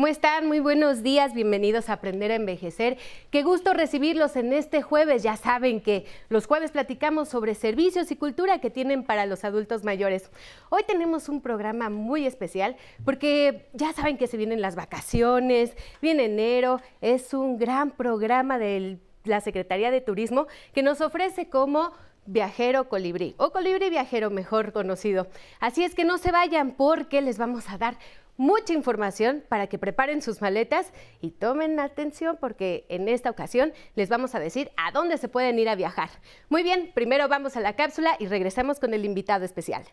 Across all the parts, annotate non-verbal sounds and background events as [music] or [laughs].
¿Cómo están? Muy buenos días, bienvenidos a Aprender a Envejecer. Qué gusto recibirlos en este jueves. Ya saben que los jueves platicamos sobre servicios y cultura que tienen para los adultos mayores. Hoy tenemos un programa muy especial porque ya saben que se vienen las vacaciones, viene enero, es un gran programa de la Secretaría de Turismo que nos ofrece como viajero colibrí o colibrí viajero mejor conocido. Así es que no se vayan porque les vamos a dar mucha información para que preparen sus maletas y tomen atención porque en esta ocasión les vamos a decir a dónde se pueden ir a viajar. Muy bien, primero vamos a la cápsula y regresamos con el invitado especial.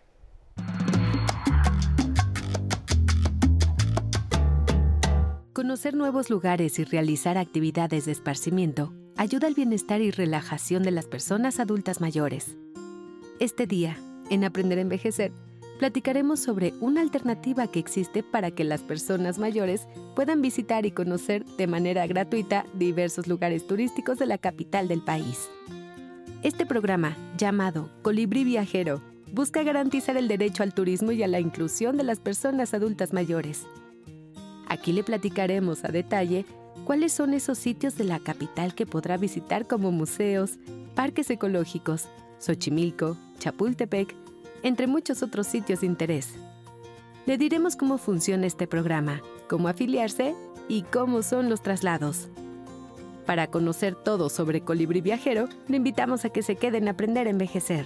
Conocer nuevos lugares y realizar actividades de esparcimiento ayuda al bienestar y relajación de las personas adultas mayores. Este día, en Aprender a Envejecer, platicaremos sobre una alternativa que existe para que las personas mayores puedan visitar y conocer de manera gratuita diversos lugares turísticos de la capital del país. Este programa, llamado Colibrí Viajero, busca garantizar el derecho al turismo y a la inclusión de las personas adultas mayores. Aquí le platicaremos a detalle cuáles son esos sitios de la capital que podrá visitar como museos, parques ecológicos, Xochimilco, Chapultepec, entre muchos otros sitios de interés. Le diremos cómo funciona este programa, cómo afiliarse y cómo son los traslados. Para conocer todo sobre Colibrí Viajero, le invitamos a que se queden a aprender a envejecer.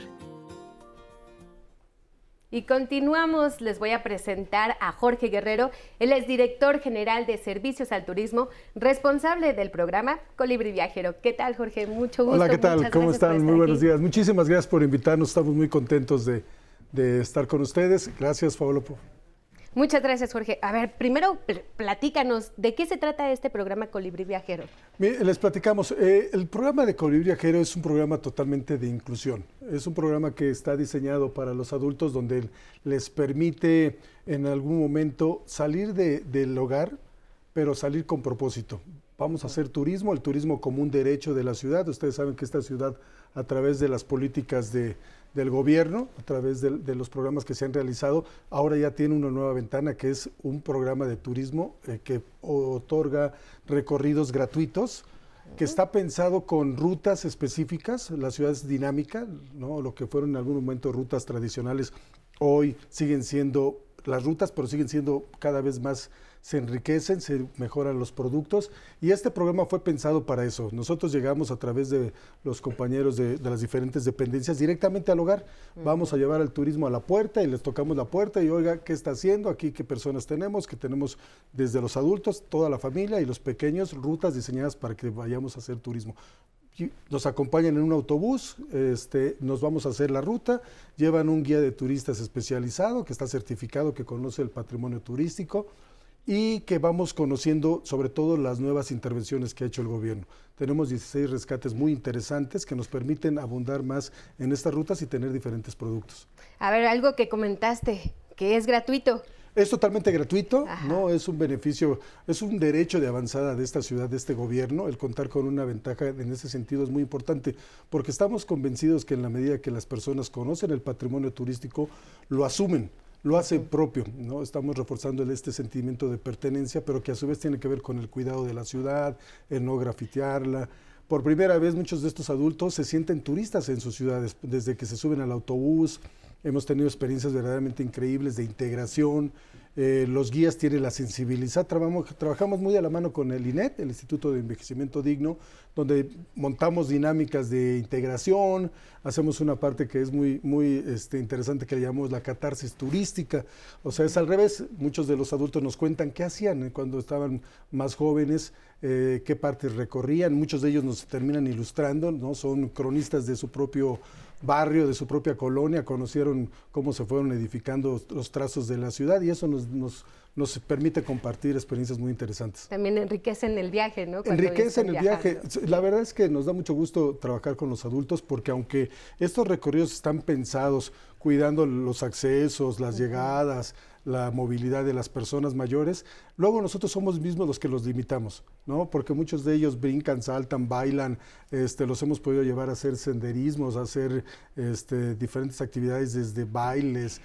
Y continuamos, les voy a presentar a Jorge Guerrero. Él es director general de Servicios al Turismo, responsable del programa Colibri Viajero. ¿Qué tal, Jorge? Mucho gusto. Hola, ¿qué tal? ¿Cómo están? Muy buenos días. Muchísimas gracias por invitarnos. Estamos muy contentos de, de estar con ustedes. Gracias, Pablo. Muchas gracias, Jorge. A ver, primero platícanos, ¿de qué se trata este programa Colibrí Viajero? Les platicamos. Eh, el programa de Colibrí Viajero es un programa totalmente de inclusión. Es un programa que está diseñado para los adultos donde les permite en algún momento salir del hogar, pero salir con propósito. Vamos a hacer turismo, el turismo como un derecho de la ciudad. Ustedes saben que esta ciudad, a través de las políticas de del gobierno a través de, los programas que se han realizado. Ahora ya tiene una nueva ventana que es un programa de turismo eh, que otorga recorridos gratuitos que está pensado con rutas específicas, la ciudad es dinámica, ¿no? lo que fueron en algún momento rutas tradicionales, hoy siguen siendo las rutas, pero siguen siendo cada vez más se enriquecen, se mejoran los productos y este programa fue pensado para eso. Nosotros llegamos a través de los compañeros de, las diferentes dependencias directamente al hogar. Vamos a llevar al turismo a la puerta y les tocamos la puerta y oiga, ¿qué está haciendo? Aquí qué personas tenemos, que tenemos desde los adultos, toda la familia y los pequeños, rutas diseñadas para que vayamos a hacer turismo nos acompañan en un autobús, este, nos vamos a hacer la ruta, llevan un guía de turistas especializado que está certificado, que conoce el patrimonio turístico, y que vamos conociendo sobre todo las nuevas intervenciones que ha hecho el gobierno. Tenemos 16 rescates muy interesantes que nos permiten abundar más en estas rutas y tener diferentes productos. A ver, algo que comentaste, que es gratuito. Es totalmente gratuito, no es un beneficio, es un derecho de avanzada de esta ciudad, de este gobierno. El contar con una ventaja en ese sentido es muy importante, porque estamos convencidos que en la medida que las personas conocen el patrimonio turístico, lo asumen lo hace propio, ¿no? Estamos reforzando este sentimiento de pertenencia, pero que a su vez tiene que ver con el cuidado de la ciudad, el no grafitearla. Por primera vez muchos de estos adultos se sienten turistas en sus ciudades, desde que se suben al autobús, hemos tenido experiencias verdaderamente increíbles de integración, eh, los guías tienen la sensibilidad. Trabajamos, muy a la mano con el INET, el Instituto de Envejecimiento Digno, donde montamos dinámicas de integración, hacemos una parte que es muy, muy este, interesante que le llamamos la catarsis turística. O sea, es al revés. Muchos de los adultos nos cuentan qué hacían cuando estaban más jóvenes, eh, qué partes recorrían. Muchos de ellos nos terminan ilustrando, ¿no? Son cronistas de su propio barrio, de su propia colonia, conocieron cómo se fueron edificando los trazos de la ciudad y eso nos, nos, nos permite compartir experiencias muy interesantes. También enriquecen el viaje, ¿no? enriquecen el viaje. La verdad es que nos da mucho gusto trabajar con los adultos porque aunque estos recorridos están pensados cuidando los accesos, las llegadas, la movilidad de las personas mayores, luego nosotros somos mismos los que los limitamos, ¿no? Porque muchos de ellos brincan, saltan, bailan, este, los hemos podido llevar a hacer senderismos, a hacer este, diferentes actividades desde bailes,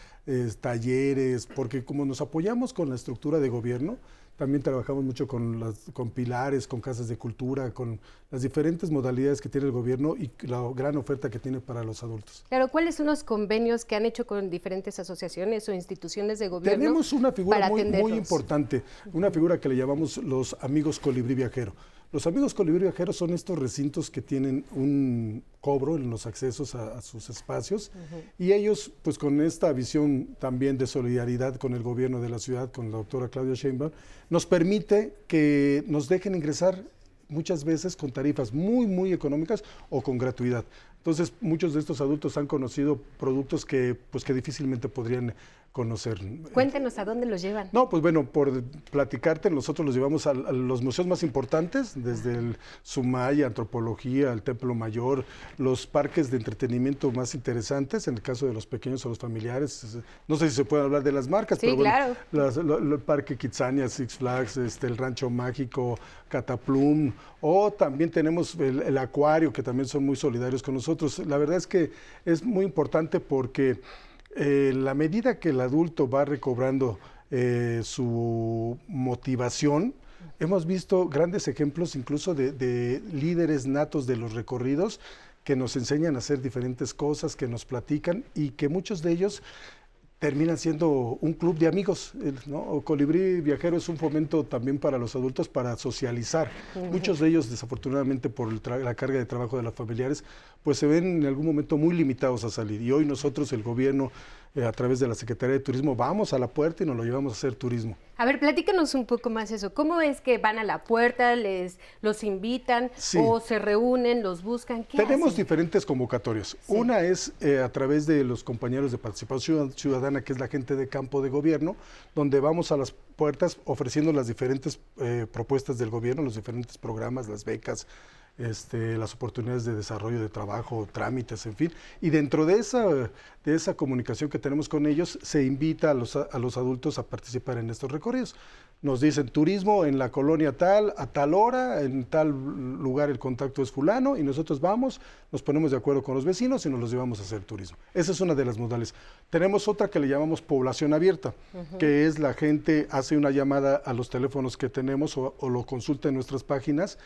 talleres, porque como nos apoyamos con la estructura de gobierno, también trabajamos mucho con, las, con pilares, con casas de cultura, con las diferentes modalidades que tiene el gobierno y la gran oferta que tiene para los adultos. Claro, ¿cuáles son los convenios que han hecho con diferentes asociaciones o instituciones de gobierno? Tenemos una figura muy, muy importante, una figura que le llamamos los amigos colibrí viajero. Los amigos colibrí viajeros son estos recintos que tienen un cobro en los accesos a, sus espacios y ellos, pues con esta visión también de solidaridad con el gobierno de la ciudad, con la doctora Claudia Sheinbaum, nos permite que nos dejen ingresar muchas veces con tarifas muy, muy económicas o con gratuidad. Entonces, muchos de estos adultos han conocido productos que, pues, que difícilmente podrían conocer. Cuéntenos a dónde los llevan. No, pues bueno, por platicarte, nosotros los llevamos a, los museos más importantes, desde el Sumaya, Antropología, el Templo Mayor, los parques de entretenimiento más interesantes, en el caso de los pequeños o los familiares. No sé si se puede hablar de las marcas, pero bueno, el Parque Kitsania, Six Flags, este, el Rancho Mágico, Cataplum, o también tenemos el, el acuario, que también son muy solidarios con nosotros. La verdad es que es muy importante porque en la medida que el adulto va recobrando eh, su motivación, hemos visto grandes ejemplos incluso de, líderes natos de los recorridos que nos enseñan a hacer diferentes cosas, que nos platican y que muchos de ellos terminan siendo un club de amigos. ¿no? Colibrí Viajero es un fomento también para los adultos para socializar. Muchos de ellos, desafortunadamente, por la carga de trabajo de los familiares, pues se ven en algún momento muy limitados a salir. Y hoy nosotros, el gobierno, eh, a través de la Secretaría de Turismo, vamos a la puerta y nos lo llevamos a hacer turismo. A ver, platícanos un poco más eso. ¿Cómo es que van a la puerta, les los invitan o se reúnen, los buscan? Tenemos diferentes convocatorias. Una es eh, a través de los compañeros de participación ciudadana, que es la gente de campo de gobierno, donde vamos a las puertas ofreciendo las diferentes eh, propuestas del gobierno, los diferentes programas, las becas, este, las oportunidades de desarrollo de trabajo, trámites, en fin. Y dentro de esa, de esa comunicación que tenemos con ellos, se invita a los, a los adultos a participar en estos recorridos. Nos dicen turismo en la colonia tal, a tal hora, en tal lugar el contacto es fulano, y nosotros vamos, nos ponemos de acuerdo con los vecinos y nos los llevamos a hacer turismo. Esa es una de las modales. Tenemos otra que le llamamos población abierta, que es la gente hace una llamada a los teléfonos que tenemos o, o lo consulta en nuestras páginas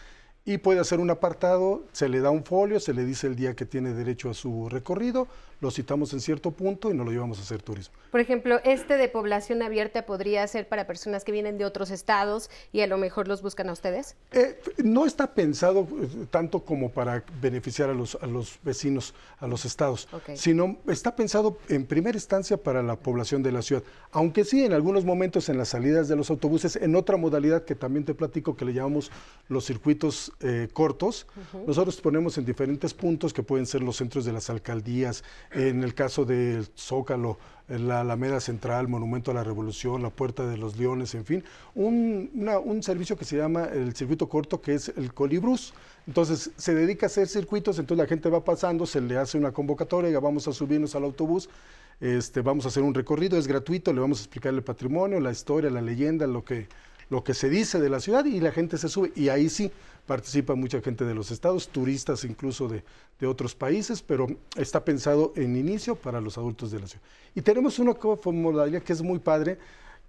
y puede hacer un apartado, se le da un folio, se le dice el día que tiene derecho a su recorrido, lo citamos en cierto punto y nos lo llevamos a hacer turismo. Por ejemplo, este de población abierta podría ser para personas que vienen de otros estados y a lo mejor los buscan a ustedes. Eh, no está pensado eh, tanto como para beneficiar a los, a los vecinos, a los estados, sino está pensado en primera instancia para la población de la ciudad. Aunque sí, en algunos momentos en las salidas de los autobuses, en otra modalidad que también te platico que le llamamos los circuitos eh, cortos, nosotros ponemos en diferentes puntos que pueden ser los centros de las alcaldías, en el caso del Zócalo, la Alameda Central, Monumento a la Revolución, la Puerta de los Leones, en fin, un, un servicio que se llama el circuito corto, que es el Colibrus. Entonces se dedica a hacer circuitos, entonces la gente va pasando, se le hace una convocatoria, vamos a subirnos al autobús, este, vamos a hacer un recorrido, es gratuito, le vamos a explicar el patrimonio, la historia, la leyenda, lo que, lo que se dice de la ciudad y la gente se sube. Y ahí sí participa mucha gente de los estados, turistas incluso de, otros países, pero está pensado en inicio para los adultos de la ciudad. Y tenemos una modalidad que es muy padre,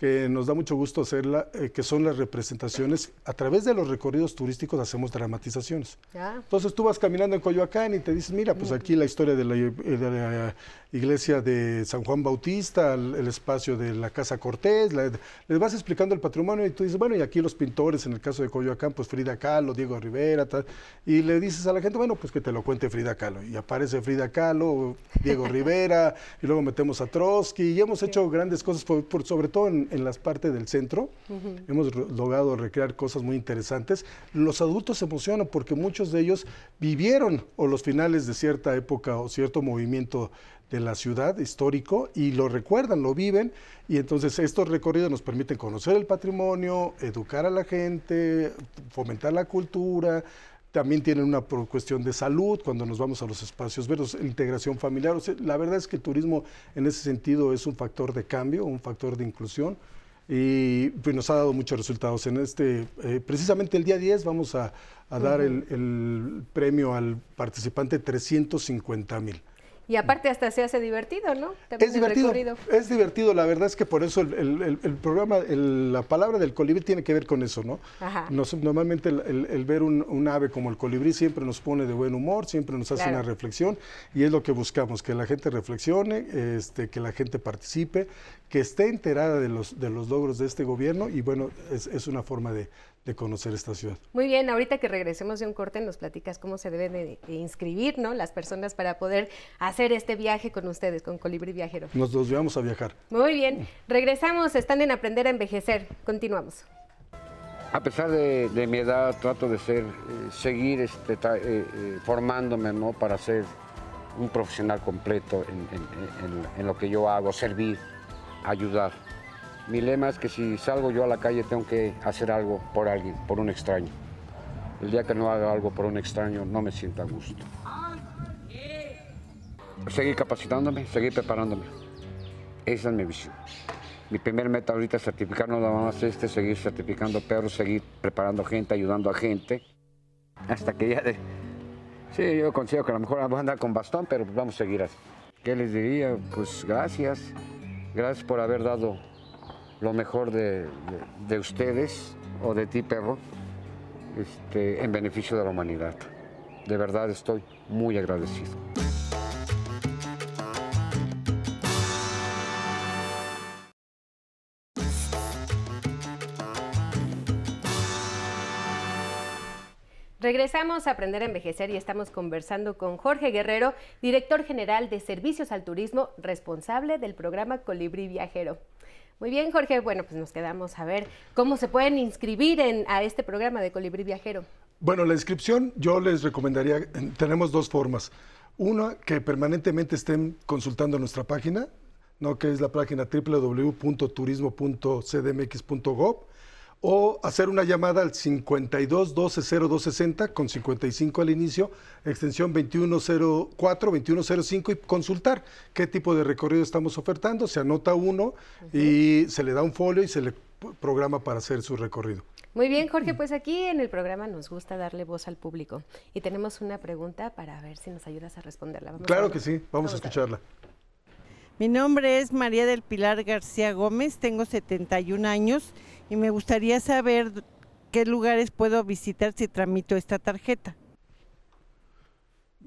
que nos da mucho gusto hacerla, eh, que son las representaciones. A través de los recorridos turísticos hacemos dramatizaciones. Entonces tú vas caminando en Coyoacán y te dices, mira, pues aquí la historia de la, eh, iglesia de San Juan Bautista, el, espacio de la Casa Cortés, les vas explicando el patrimonio y tú dices, bueno, y aquí los pintores, en el caso de Coyoacán, pues Frida Kahlo, Diego Rivera, tal, y le dices a la gente, bueno, pues que te lo cuente Frida Kahlo. Y aparece Frida Kahlo, Diego [laughs] Rivera, y luego metemos a Trotsky, y hemos hecho grandes cosas, por, sobre todo en, las partes del centro, hemos logrado recrear cosas muy interesantes. Los adultos se emocionan porque muchos de ellos vivieron o los finales de cierta época o cierto movimiento de la ciudad histórico y lo recuerdan, lo viven y entonces estos recorridos nos permiten conocer el patrimonio, educar a la gente, fomentar la cultura, también tienen una cuestión de salud cuando nos vamos a los espacios verdes, integración familiar. la verdad es que el turismo en ese sentido es un factor de cambio, un factor de inclusión y pues, nos ha dado muchos resultados. En este, eh, precisamente el día 10 vamos a, dar el, el, premio al participante 350 mil. Y aparte hasta se hace divertido, ¿no? es divertido, es divertido. La verdad es que por eso el, programa, la palabra del colibrí tiene que ver con eso, ¿no? normalmente el, ver un, ave como el colibrí siempre nos pone de buen humor, siempre nos hace una reflexión y es lo que buscamos, que la gente reflexione, este, que la gente participe, que esté enterada de los, de los logros de este gobierno y bueno, es, una forma de, conocer esta ciudad. Muy bien, ahorita que regresemos de un corte nos platicas cómo se deben de, inscribir ¿no? las personas para poder hacer este viaje con ustedes, con Colibrí Viajero. Nos los llevamos a viajar. Muy bien, regresamos, están en Aprender a Envejecer. Continuamos. A pesar de, mi edad, trato de ser, eh, seguir este, eh, eh, formándome ¿no? para ser un profesional completo en lo que yo hago, servir ayudar. Mi lema es que si salgo yo a la calle tengo que hacer algo por alguien, por un extraño. El día que no haga algo por un extraño no me sienta a gusto. Seguir capacitándome, seguir preparándome. Esa es mi visión. Mi primer meta ahorita es certificar no nada más este, seguir certificando perros, seguir preparando gente, ayudando a gente. Hasta que ya de... Sí, yo considero que a lo mejor vamos a andar con bastón, pero vamos a seguir así. ¿Qué les diría? Pues gracias. Gracias por haber dado lo mejor de, ustedes o de ti, perro, este, en beneficio de la humanidad. De verdad estoy muy agradecido. Regresamos a Aprender a Envejecer y estamos conversando con Jorge Guerrero, director general de Servicios al Turismo, responsable del programa Colibrí Viajero. Muy bien, Jorge. Bueno, pues nos quedamos a ver cómo se pueden inscribir en, a este programa de Colibrí Viajero. Bueno, la inscripción yo les recomendaría, tenemos dos formas. Una, que permanentemente estén consultando nuestra página, ¿no? que es la página www.turismo.cdmx.gov o hacer una llamada al 52 12 0260 con 55 al inicio, extensión 2104, 2105 y consultar qué tipo de recorrido estamos ofertando. Se anota uno y se le da un folio y se le programa para hacer su recorrido. Muy bien, Jorge, pues aquí en el programa nos gusta darle voz al público y tenemos una pregunta para ver si nos ayudas a responderla. claro que sí, vamos, a escucharla. Mi nombre es María del Pilar García Gómez, tengo 71 años y me gustaría saber qué lugares puedo visitar si tramito esta tarjeta.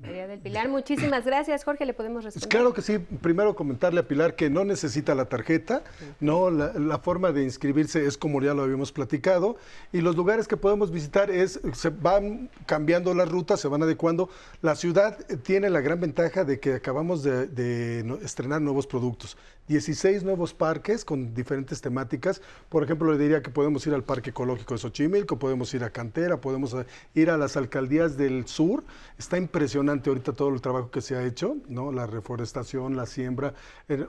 María del Pilar, muchísimas gracias. Jorge, ¿le podemos responder? Claro que sí. Primero comentarle a Pilar que no necesita la tarjeta, no la, forma de inscribirse es como ya lo habíamos platicado y los lugares que podemos visitar es se van cambiando las rutas, se van adecuando. La ciudad tiene la gran ventaja de que acabamos de estrenar nuevos productos. 16 nuevos parques con diferentes temáticas. Por ejemplo, le diría que podemos ir al Parque Ecológico de Xochimilco, podemos ir a Cantera, podemos ir a las alcaldías del sur. Está impresionante ahorita todo el trabajo que se ha hecho, ¿no? La reforestación, la siembra.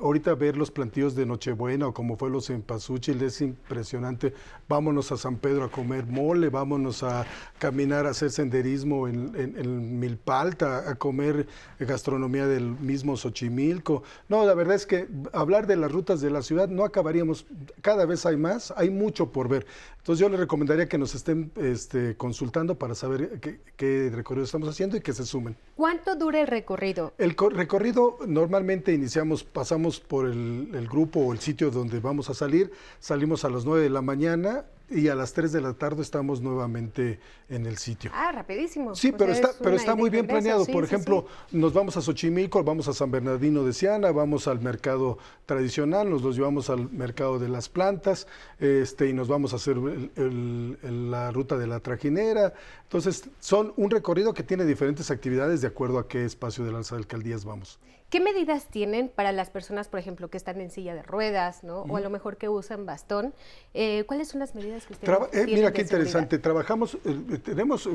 Ahorita ver los plantíos de Nochebuena o como fue los en Pazúchil es impresionante. Vámonos a San Pedro a comer mole, vámonos a caminar, a hacer senderismo en, en Milpalta, a comer gastronomía del mismo Xochimilco. No, la verdad es que hablar de las rutas de la ciudad no acabaríamos, cada vez hay más, hay mucho por ver. Entonces yo les recomendaría que nos estén este, consultando para saber qué, recorrido estamos haciendo y que se sumen. ¿Cuánto dura el recorrido? El recorrido normalmente iniciamos, pasamos por el, grupo o el sitio donde vamos a salir, salimos a las 9 de la mañana, y a las 3 de la tarde estamos nuevamente en el sitio. Ah, rapidísimo. Sí, pero está, pero está muy bien planeado. Por ejemplo, nos vamos a Xochimilco, vamos a San Bernardino de Siana, vamos al mercado tradicional, nos los llevamos al mercado de las plantas, este, y nos vamos a hacer la ruta de la trajinera. Entonces, son un recorrido que tiene diferentes actividades de acuerdo a qué espacio de las alcaldías vamos. ¿Qué medidas tienen para las personas, por ejemplo, que están en silla de ruedas, ¿no? o a lo mejor que usan bastón? Eh, ¿Cuáles son las medidas que ustedes eh, Mira qué interesante. Trabajamos, eh, tenemos,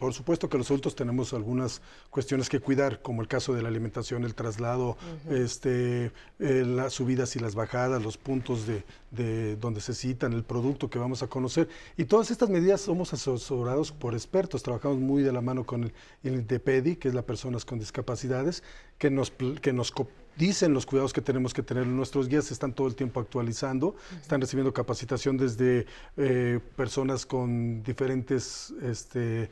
por supuesto que los adultos tenemos algunas cuestiones que cuidar, como el caso de la alimentación, el traslado, este, las subidas y las bajadas, los puntos de, de donde se citan, el producto que vamos a conocer. Y todas estas medidas somos asesorados por expertos. Trabajamos muy de la mano con el, el que es la Personas con Discapacidades, que nos, que nos dicen los cuidados que tenemos que tener. Nuestros guías están todo el tiempo actualizando, están recibiendo capacitación desde eh, personas con diferentes este,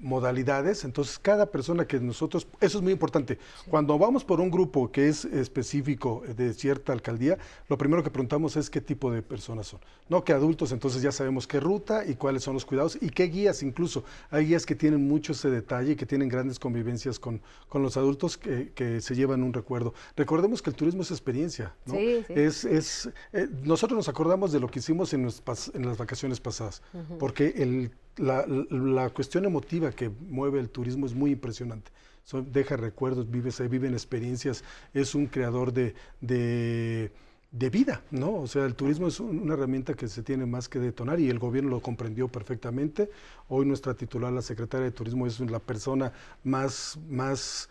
modalidades, entonces cada persona que nosotros, eso es muy importante, cuando vamos por un grupo que es específico de cierta alcaldía, lo primero que preguntamos es qué tipo de personas son, no que adultos, entonces ya sabemos qué ruta y cuáles son los cuidados y qué guías incluso, hay guías que tienen mucho ese detalle y que tienen grandes convivencias con, con los adultos que, que, se llevan un recuerdo. Recordemos que el turismo es experiencia, ¿no? Es, es eh, nosotros nos acordamos de lo que hicimos en, en las vacaciones pasadas, porque el la, la, cuestión emotiva que mueve el turismo es muy impresionante. deja recuerdos, vive, se viven experiencias, es un creador de, de, de, vida, ¿no? O sea, el turismo es una herramienta que se tiene más que detonar y el gobierno lo comprendió perfectamente. Hoy nuestra titular, la secretaria de Turismo, es la persona más, más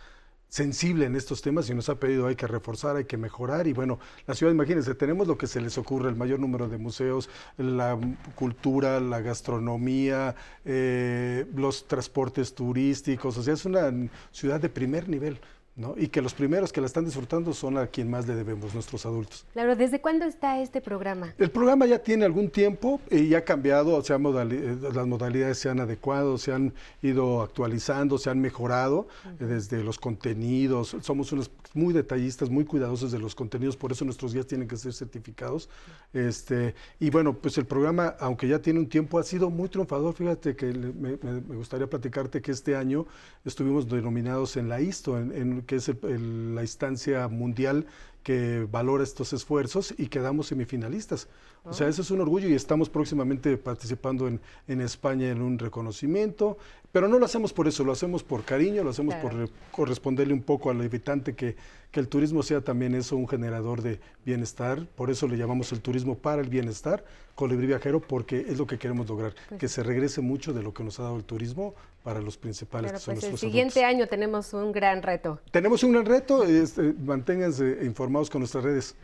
sensible en estos temas y nos ha pedido hay que reforzar, hay que mejorar y bueno, la ciudad, imagínense, tenemos lo que se les ocurre, el mayor número de museos, la cultura, la gastronomía, eh, los transportes turísticos, o sea, es una ciudad de primer nivel. ¿No? Y que los primeros que la están disfrutando son a quien más le debemos, nuestros adultos. Claro, ¿desde cuándo está este programa? El programa ya tiene algún tiempo y ha cambiado, o sea, eh, las modalidades se han adecuado, se han ido actualizando, se han mejorado desde los contenidos. Somos unos muy detallistas, muy cuidadosos de los contenidos, por eso nuestros guías tienen que ser certificados. Este, y bueno, pues el programa, aunque ya tiene un tiempo, ha sido muy triunfador. Fíjate que me, gustaría platicarte que este año estuvimos denominados en la ISTO, en que es la instancia mundial que valora estos esfuerzos y quedamos semifinalistas. O sea, eso es un orgullo y estamos próximamente participando en, en, España en un reconocimiento, pero no lo hacemos por eso, lo hacemos por cariño, lo hacemos por corresponderle un poco al evitante que, que el turismo sea también eso, un generador de bienestar, por eso le llamamos el turismo para el bienestar, colibrí viajero, porque es lo que queremos lograr, pues que se regrese mucho de lo que nos ha dado el turismo para los principales que son pues El siguiente año tenemos un gran reto. Tenemos un gran reto, este, manténganse informados con nuestras redes.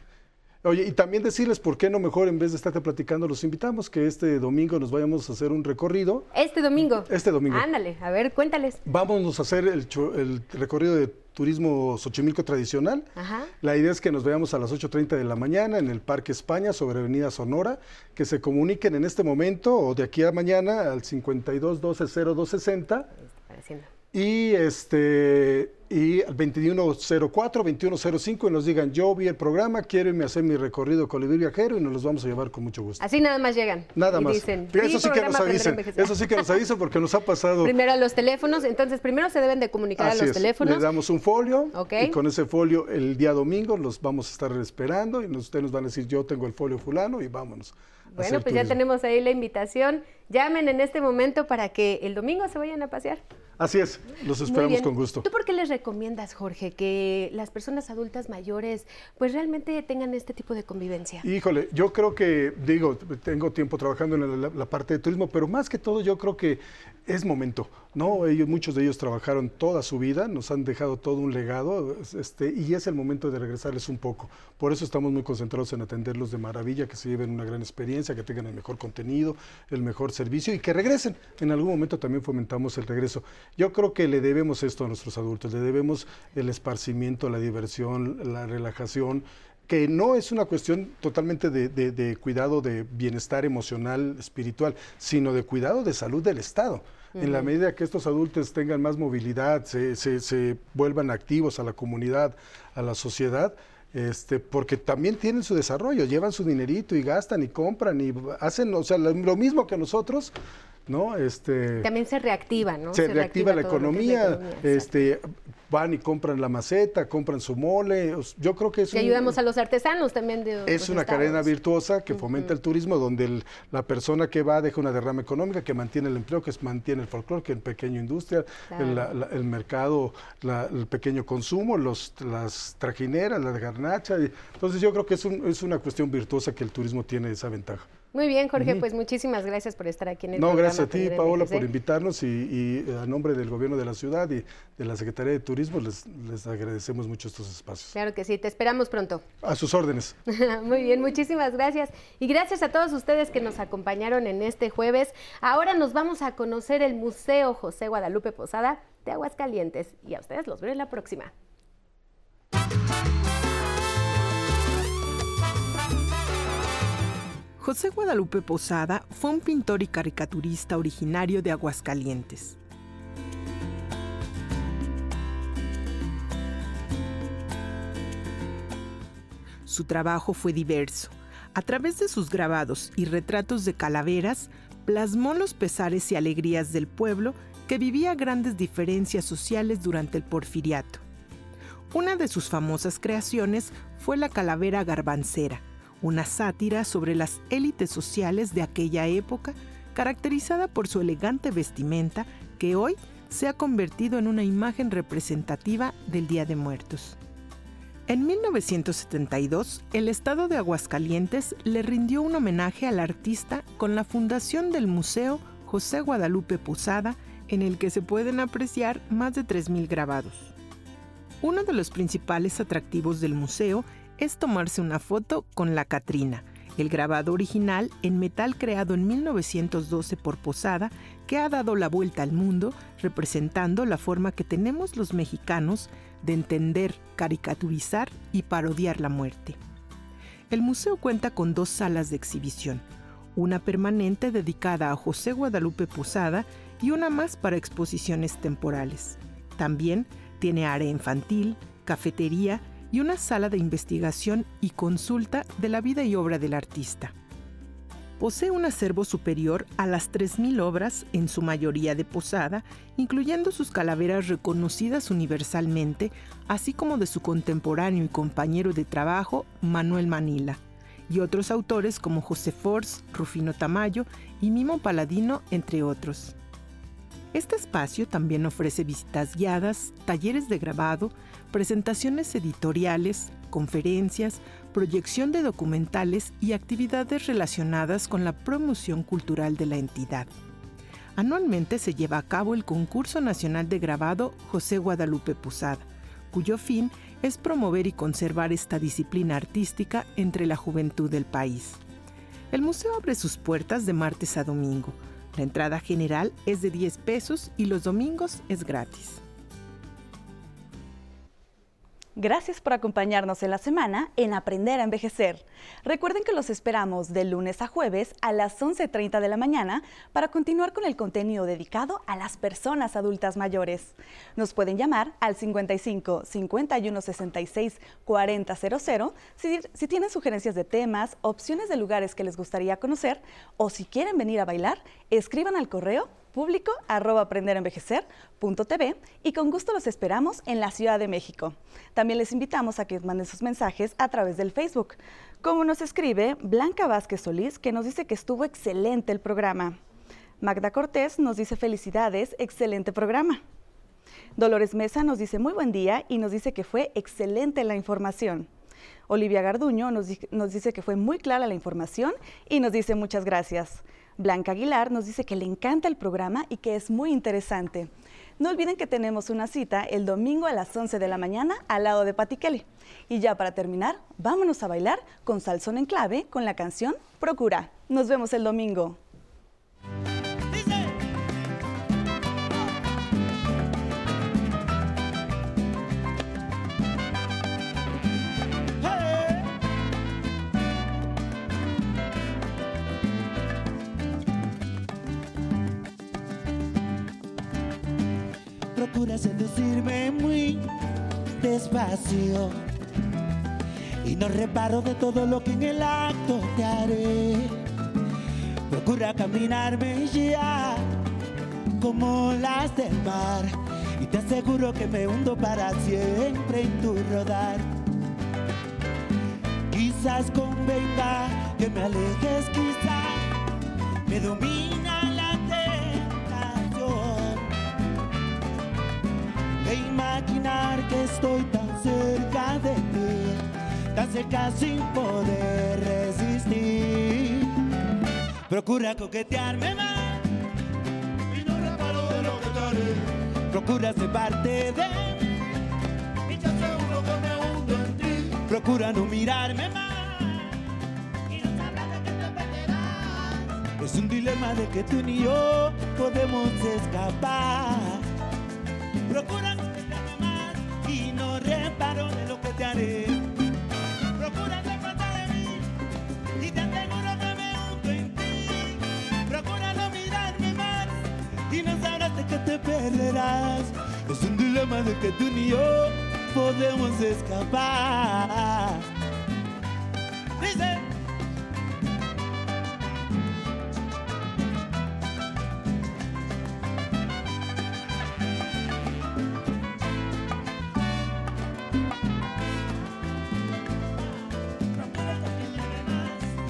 Oye, y también decirles por qué no mejor en vez de estarte platicando, los invitamos que este domingo nos vayamos a hacer un recorrido. Este domingo. Este domingo. Ándale, a ver, cuéntales. Vámonos a hacer el, el recorrido de turismo Xochimilco tradicional. Ajá. La idea es que nos veamos a las 8.30 de la mañana en el Parque España sobre Avenida Sonora, que se comuniquen en este momento o de aquí a mañana al 52 12 0260. Y este y al 2104, 2105 y nos digan, yo vi el programa, quiero irme a hacer mi recorrido Colibrí Viajero y nos los vamos a llevar con mucho gusto. Así nada más llegan. Nada más. Dicen, eso sí que nos avisen. Eso sí que nos avisen porque nos ha pasado. Primero a los teléfonos, entonces primero se deben de comunicar a los teléfonos. Le damos un folio y con ese folio el día domingo los vamos a estar esperando y ustedes nos van a decir, yo tengo el folio fulano y vámonos. Bueno, pues ya tenemos ahí la invitación. Llamen en este momento para que el domingo se vayan a pasear. Así es, los esperamos con gusto. ¿Tú por qué les recomiendas, Jorge, que las personas adultas mayores pues realmente tengan este tipo de convivencia? Híjole, yo creo que, digo, tengo tiempo trabajando en la, parte de turismo, pero más que todo yo creo que es momento, ¿no? Ellos, muchos de ellos trabajaron toda su vida, nos han dejado todo un legado, este, y es el momento de regresarles un poco. Por eso estamos muy concentrados en atenderlos de maravilla, que se lleven una gran experiencia, que tengan el mejor contenido, el mejor servicio y que regresen. En algún momento también fomentamos el regreso. Yo creo que le debemos esto a nuestros adultos, le debemos el esparcimiento, la diversión, la relajación, que no es una cuestión totalmente de, cuidado de bienestar emocional, espiritual, sino de cuidado de salud del Estado. En la medida que estos adultos tengan más movilidad, se, se, vuelvan activos a la comunidad, a la sociedad, este, porque también tienen su desarrollo, llevan su dinerito y gastan y compran y hacen, o sea, lo mismo que nosotros, ¿no? Este, También se reactiva, ¿no? Se, reactiva, la economía, este, van y compran la maceta, compran su mole. Yo creo que es. Y ayudamos a los artesanos también. De es una cadena virtuosa que fomenta el turismo, donde la persona que va deja una derrama económica, que mantiene el empleo, que mantiene el folclore, que el pequeño industria, el, mercado, el pequeño consumo, los, las trajineras, la garnacha. Entonces, yo creo que es, es una cuestión virtuosa que el turismo tiene esa ventaja. Muy bien, Jorge, pues muchísimas gracias por estar aquí en el No, gracias a ti, Paola, por invitarnos y, a nombre del gobierno de la ciudad y de la Secretaría de Turismo les, les agradecemos mucho estos espacios. Claro que sí, te esperamos pronto. A sus órdenes. [laughs] Muy bien, muchísimas gracias. Y gracias a todos ustedes que nos acompañaron en este jueves. Ahora nos vamos a conocer el Museo José Guadalupe Posada de Aguascalientes y a ustedes los veo en la próxima. José Guadalupe Posada fue un pintor y caricaturista originario de Aguascalientes. Su trabajo fue diverso. A través de sus grabados y retratos de calaveras, plasmó los pesares y alegrías del pueblo que vivía grandes diferencias sociales durante el porfiriato. Una de sus famosas creaciones fue la calavera garbancera, una sátira sobre las élites sociales de aquella época, caracterizada por su elegante vestimenta que hoy se ha convertido en una imagen representativa del Día de Muertos. En 1972, el estado de Aguascalientes le rindió un homenaje al artista con la fundación del Museo José Guadalupe Posada, en el que se pueden apreciar más de 3.000 grabados. Uno de los principales atractivos del museo es tomarse una foto con la Catrina, el grabado original en metal creado en 1912 por Posada, que ha dado la vuelta al mundo representando la forma que tenemos los mexicanos de entender, caricaturizar y parodiar la muerte. El museo cuenta con dos salas de exhibición, una permanente dedicada a José Guadalupe Posada y una más para exposiciones temporales. También tiene área infantil, cafetería y una sala de investigación y consulta de la vida y obra del artista. Posee un acervo superior a las 3.000 obras, en su mayoría de Posada, incluyendo sus calaveras reconocidas universalmente, así como de su contemporáneo y compañero de trabajo, Manuel Manila, y otros autores como José Force, Rufino Tamayo y Mimo Paladino, entre otros. Este espacio también ofrece visitas guiadas, talleres de grabado, presentaciones editoriales, conferencias, proyección de documentales y actividades relacionadas con la promoción cultural de la entidad. Anualmente se lleva a cabo el Concurso Nacional de Grabado José Guadalupe Posada, cuyo fin es promover y conservar esta disciplina artística entre la juventud del país. El museo abre sus puertas de martes a domingo, la entrada general es de 10 pesos y los domingos es gratis. Gracias por acompañarnos en la semana en Aprender a Envejecer. Recuerden que los esperamos de lunes a jueves a las 11.30 de la mañana para continuar con el contenido dedicado a las personas adultas mayores. Nos pueden llamar al 55 51 66 40 si, si tienen sugerencias de temas, opciones de lugares que les gustaría conocer o si quieren venir a bailar, escriban al correo público arroba aprenderenvejecer.tv y con gusto los esperamos en la Ciudad de México. También les invitamos a que manden sus mensajes a través del Facebook. Como nos escribe Blanca Vázquez Solís, que nos dice que estuvo excelente el programa. Magda Cortés nos dice felicidades, excelente programa. Dolores Mesa nos dice muy buen día y nos dice que fue excelente la información. Olivia Garduño nos, nos dice que fue muy clara la información y nos dice muchas gracias. Blanca Aguilar nos dice que le encanta el programa y que es muy interesante. No olviden que tenemos una cita el domingo a las 11 de la mañana al lado de Kelly. Y ya para terminar, vámonos a bailar con Salsón en clave con la canción Procura. Nos vemos el domingo. Seducirme muy despacio. Y no reparo de todo lo que en el acto te haré. Procura caminarme ya como las del mar. Y te aseguro que me hundo para siempre en tu rodar. Quizás convenga que me alejes, quizás me domina tan cerca sin poder resistir. Procura coquetearme más y no reparo de lo que. Procura ser parte de mí y que me hundo ti. Procura no mirarme más y no sabrás de que te perderás. Es un dilema de que tú ni yo podemos escapar. Procura te perderás. Es un dilema de que tú ni yo podemos escapar. Dice.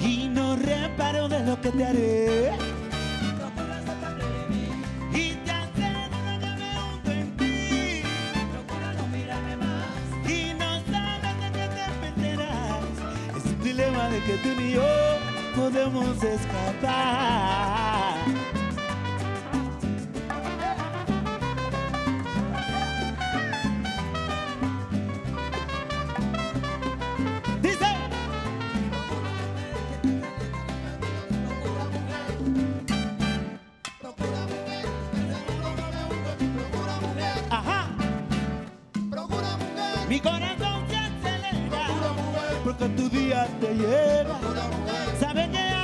Y no reparo de lo que te haré podemos escapar. Dice. Ajá. Mi corazón se acelera porque tu día te llega. Sabe que hay luna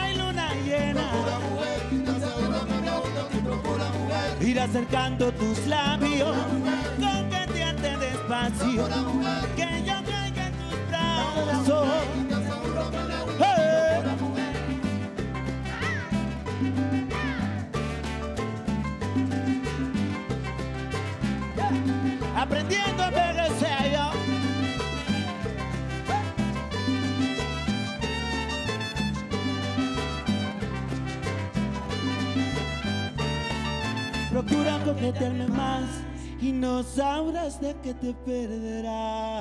Ir acercando tus labios, coquetearte despacio, que yo caiga en tus brazos. Aprendiendo a envejecer coquetearme más y no sabrás de que te perderás.